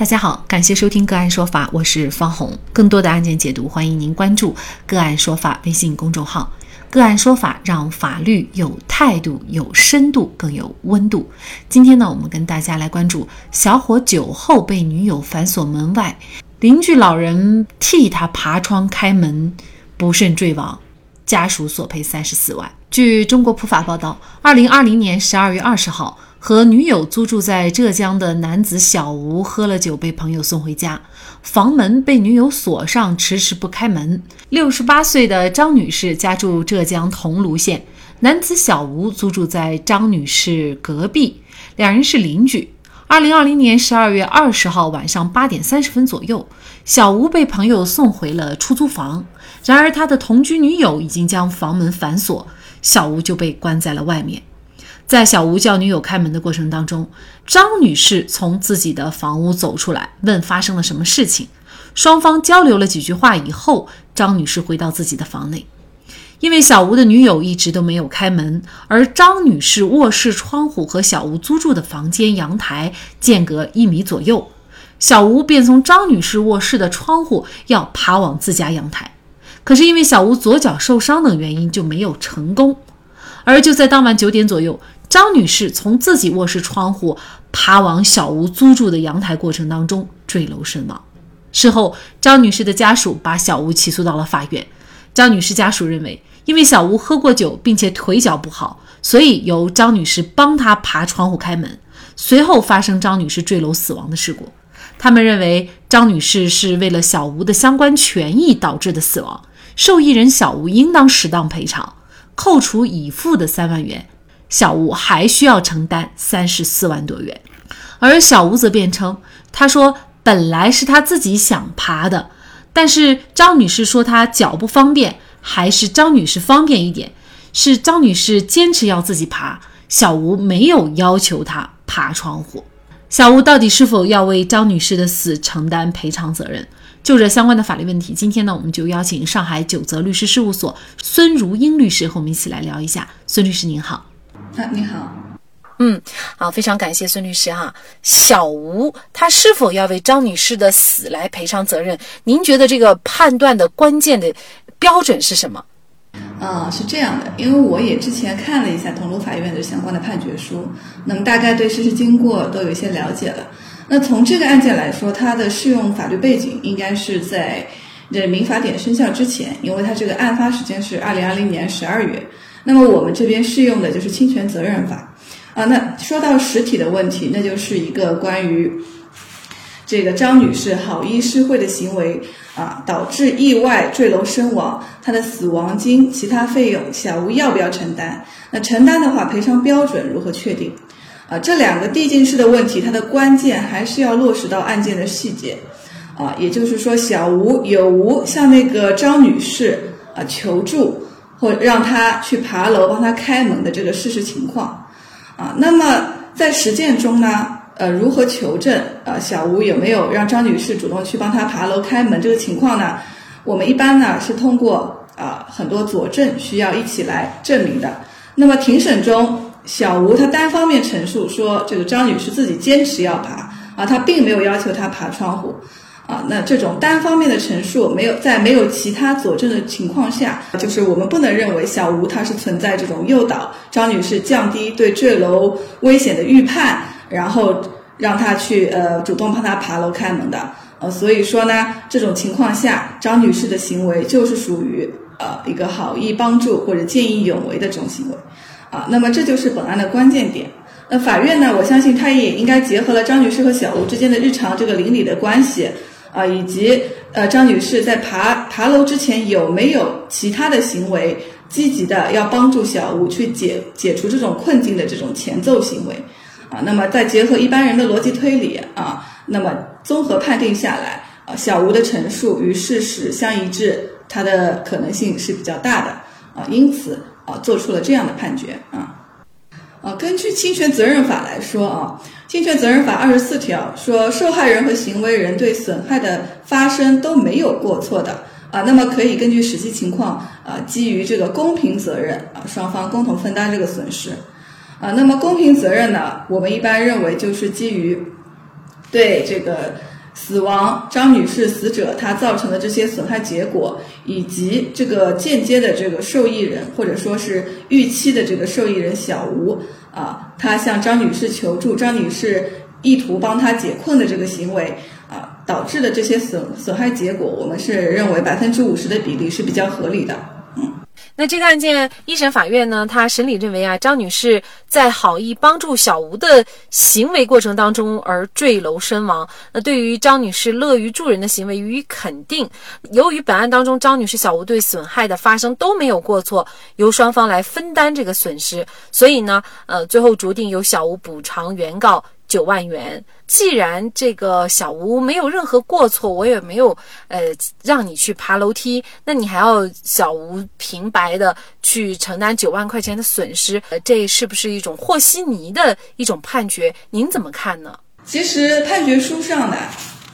大家好，感谢收听个案说法，我是方红。更多的案件解读，欢迎您关注个案说法微信公众号。个案说法让法律有态度、有深度、更有温度。今天呢，我们跟大家来关注小伙酒后被女友反锁门外，邻居老人替他爬窗开门，不慎坠亡，家属索赔三十四万。据中国普法报道，二零二零年十二月二十号。和女友租住在浙江的男子小吴喝了酒，被朋友送回家，房门被女友锁上，迟迟不开门。六十八岁的张女士家住浙江桐庐县，男子小吴租住在张女士隔壁，两人是邻居。二零二零年十二月二十号晚上八点三十分左右，小吴被朋友送回了出租房，然而他的同居女友已经将房门反锁，小吴就被关在了外面。在小吴叫女友开门的过程当中，张女士从自己的房屋走出来，问发生了什么事情。双方交流了几句话以后，张女士回到自己的房内。因为小吴的女友一直都没有开门，而张女士卧室窗户和小吴租住的房间阳台间隔一米左右，小吴便从张女士卧室的窗户要爬往自家阳台，可是因为小吴左脚受伤等原因，就没有成功。而就在当晚九点左右。张女士从自己卧室窗户爬往小吴租住的阳台过程当中坠楼身亡。事后，张女士的家属把小吴起诉到了法院。张女士家属认为，因为小吴喝过酒，并且腿脚不好，所以由张女士帮他爬窗户开门，随后发生张女士坠楼死亡的事故。他们认为，张女士是为了小吴的相关权益导致的死亡，受益人小吴应当适当赔偿，扣除已付的三万元。小吴还需要承担三十四万多元，而小吴则辩称，他说本来是他自己想爬的，但是张女士说她脚不方便，还是张女士方便一点，是张女士坚持要自己爬，小吴没有要求她爬窗户。小吴到底是否要为张女士的死承担赔偿责任？就这相关的法律问题，今天呢，我们就邀请上海九泽律师事务所孙如英律师和我们一起来聊一下。孙律师您好。啊，你好，嗯，好，非常感谢孙律师哈。小吴他是否要为张女士的死来赔偿责任？您觉得这个判断的关键的标准是什么？啊，是这样的，因为我也之前看了一下桐庐法院的相关的判决书，那么大概对事实经过都有一些了解了。那从这个案件来说，它的适用法律背景应该是在这民法典生效之前，因为它这个案发时间是二零二零年十二月。那么我们这边适用的就是侵权责任法，啊，那说到实体的问题，那就是一个关于这个张女士好意施惠的行为啊，导致意外坠楼身亡，她的死亡金、其他费用，小吴要不要承担？那承担的话，赔偿标准如何确定？啊，这两个递进式的问题，它的关键还是要落实到案件的细节，啊，也就是说，小吴有无向那个张女士啊求助？或让他去爬楼帮他开门的这个事实情况，啊，那么在实践中呢，呃，如何求证？呃，小吴有没有让张女士主动去帮他爬楼开门这个情况呢？我们一般呢是通过啊很多佐证需要一起来证明的。那么庭审中，小吴他单方面陈述说这个张女士自己坚持要爬，啊，他并没有要求他爬窗户。啊，那这种单方面的陈述，没有在没有其他佐证的情况下，就是我们不能认为小吴他是存在这种诱导张女士降低对坠楼危险的预判，然后让她去呃主动帮她爬楼开门的。呃，所以说呢，这种情况下，张女士的行为就是属于呃一个好意帮助或者见义勇为的这种行为。啊，那么这就是本案的关键点。那法院呢，我相信他也应该结合了张女士和小吴之间的日常这个邻里的关系。啊，以及呃，张女士在爬爬楼之前有没有其他的行为，积极的要帮助小吴去解解除这种困境的这种前奏行为，啊，那么再结合一般人的逻辑推理啊，那么综合判定下来，啊，小吴的陈述与事实相一致，它的可能性是比较大的，啊，因此啊，做出了这样的判决啊。啊，根据侵权责任法来说啊，侵权责任法二十四条说，受害人和行为人对损害的发生都没有过错的啊，那么可以根据实际情况啊，基于这个公平责任啊，双方共同分担这个损失啊。那么公平责任呢，我们一般认为就是基于对这个死亡张女士死者她造成的这些损害结果，以及这个间接的这个受益人或者说是预期的这个受益人小吴啊，他向张女士求助，张女士意图帮他解困的这个行为啊，导致的这些损损害结果，我们是认为百分之五十的比例是比较合理的。那这个案件，一审法院呢，他审理认为啊，张女士在好意帮助小吴的行为过程当中而坠楼身亡。那对于张女士乐于助人的行为予以肯定。由于本案当中张女士、小吴对损害的发生都没有过错，由双方来分担这个损失，所以呢，呃，最后酌定由小吴补偿原告。九万元。既然这个小吴没有任何过错，我也没有呃让你去爬楼梯，那你还要小吴平白的去承担九万块钱的损失？呃，这是不是一种和稀泥的一种判决？您怎么看呢？其实判决书上呢，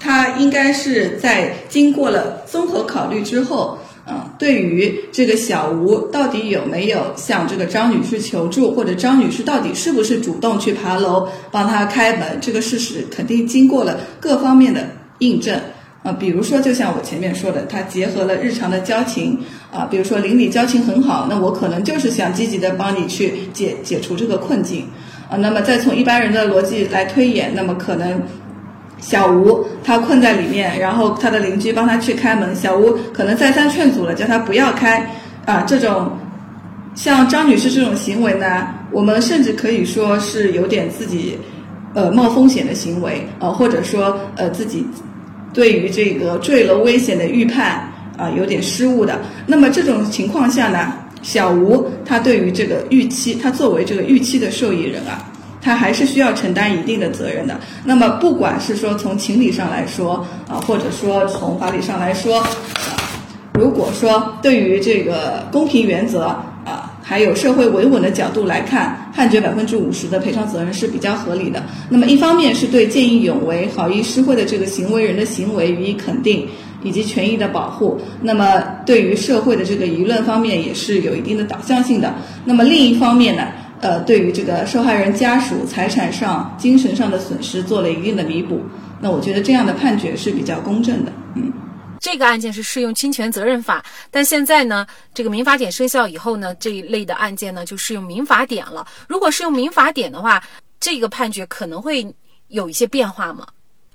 它应该是在经过了综合考虑之后。嗯，对于这个小吴到底有没有向这个张女士求助，或者张女士到底是不是主动去爬楼帮他开门，这个事实肯定经过了各方面的印证。啊，比如说，就像我前面说的，他结合了日常的交情，啊，比如说邻里交情很好，那我可能就是想积极的帮你去解解除这个困境，啊，那么再从一般人的逻辑来推演，那么可能。小吴他困在里面，然后他的邻居帮他去开门。小吴可能再三劝阻了，叫他不要开。啊，这种像张女士这种行为呢，我们甚至可以说是有点自己呃冒风险的行为，呃，或者说呃自己对于这个坠楼危险的预判啊有点失误的。那么这种情况下呢，小吴他对于这个预期，他作为这个预期的受益人啊。他还是需要承担一定的责任的。那么，不管是说从情理上来说，啊，或者说从法理上来说，啊，如果说对于这个公平原则，啊，还有社会维稳的角度来看，判决百分之五十的赔偿责任是比较合理的。那么，一方面是对见义勇为、好意施惠的这个行为人的行为予以肯定以及权益的保护。那么，对于社会的这个舆论方面也是有一定的导向性的。那么，另一方面呢？呃，对于这个受害人家属财产上、精神上的损失做了一定的弥补，那我觉得这样的判决是比较公正的。嗯，这个案件是适用侵权责任法，但现在呢，这个民法典生效以后呢，这一类的案件呢就适用民法典了。如果是用民法典的话，这个判决可能会有一些变化吗？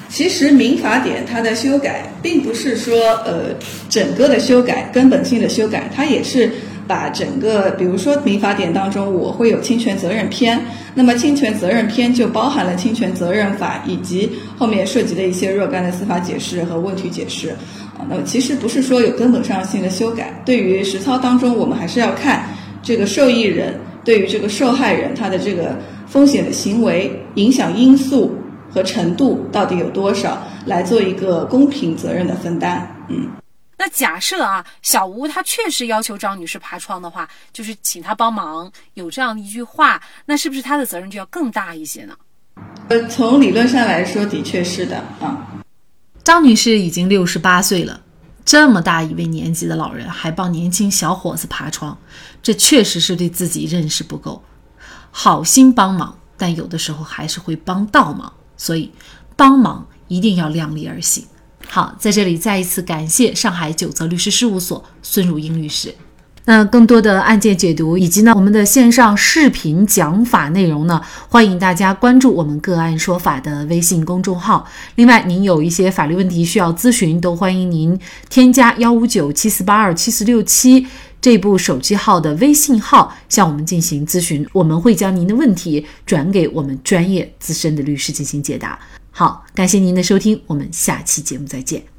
其实民法典它的修改并不是说呃整个的修改、根本性的修改，它也是。把整个，比如说民法典当中，我会有侵权责任篇，那么侵权责任篇就包含了侵权责任法以及后面涉及的一些若干的司法解释和问题解释啊。那么其实不是说有根本上性的修改，对于实操当中，我们还是要看这个受益人对于这个受害人他的这个风险的行为影响因素和程度到底有多少，来做一个公平责任的分担。嗯。那假设啊，小吴他确实要求张女士爬窗的话，就是请他帮忙，有这样一句话，那是不是他的责任就要更大一些呢？呃，从理论上来说，的确是的啊。张女士已经六十八岁了，这么大一位年纪的老人还帮年轻小伙子爬窗，这确实是对自己认识不够。好心帮忙，但有的时候还是会帮倒忙，所以帮忙一定要量力而行。好，在这里再一次感谢上海九泽律师事务所孙如英律师。那更多的案件解读以及呢我们的线上视频讲法内容呢，欢迎大家关注我们个案说法的微信公众号。另外，您有一些法律问题需要咨询，都欢迎您添加幺五九七四八二七四六七这部手机号的微信号向我们进行咨询，我们会将您的问题转给我们专业资深的律师进行解答。好，感谢您的收听，我们下期节目再见。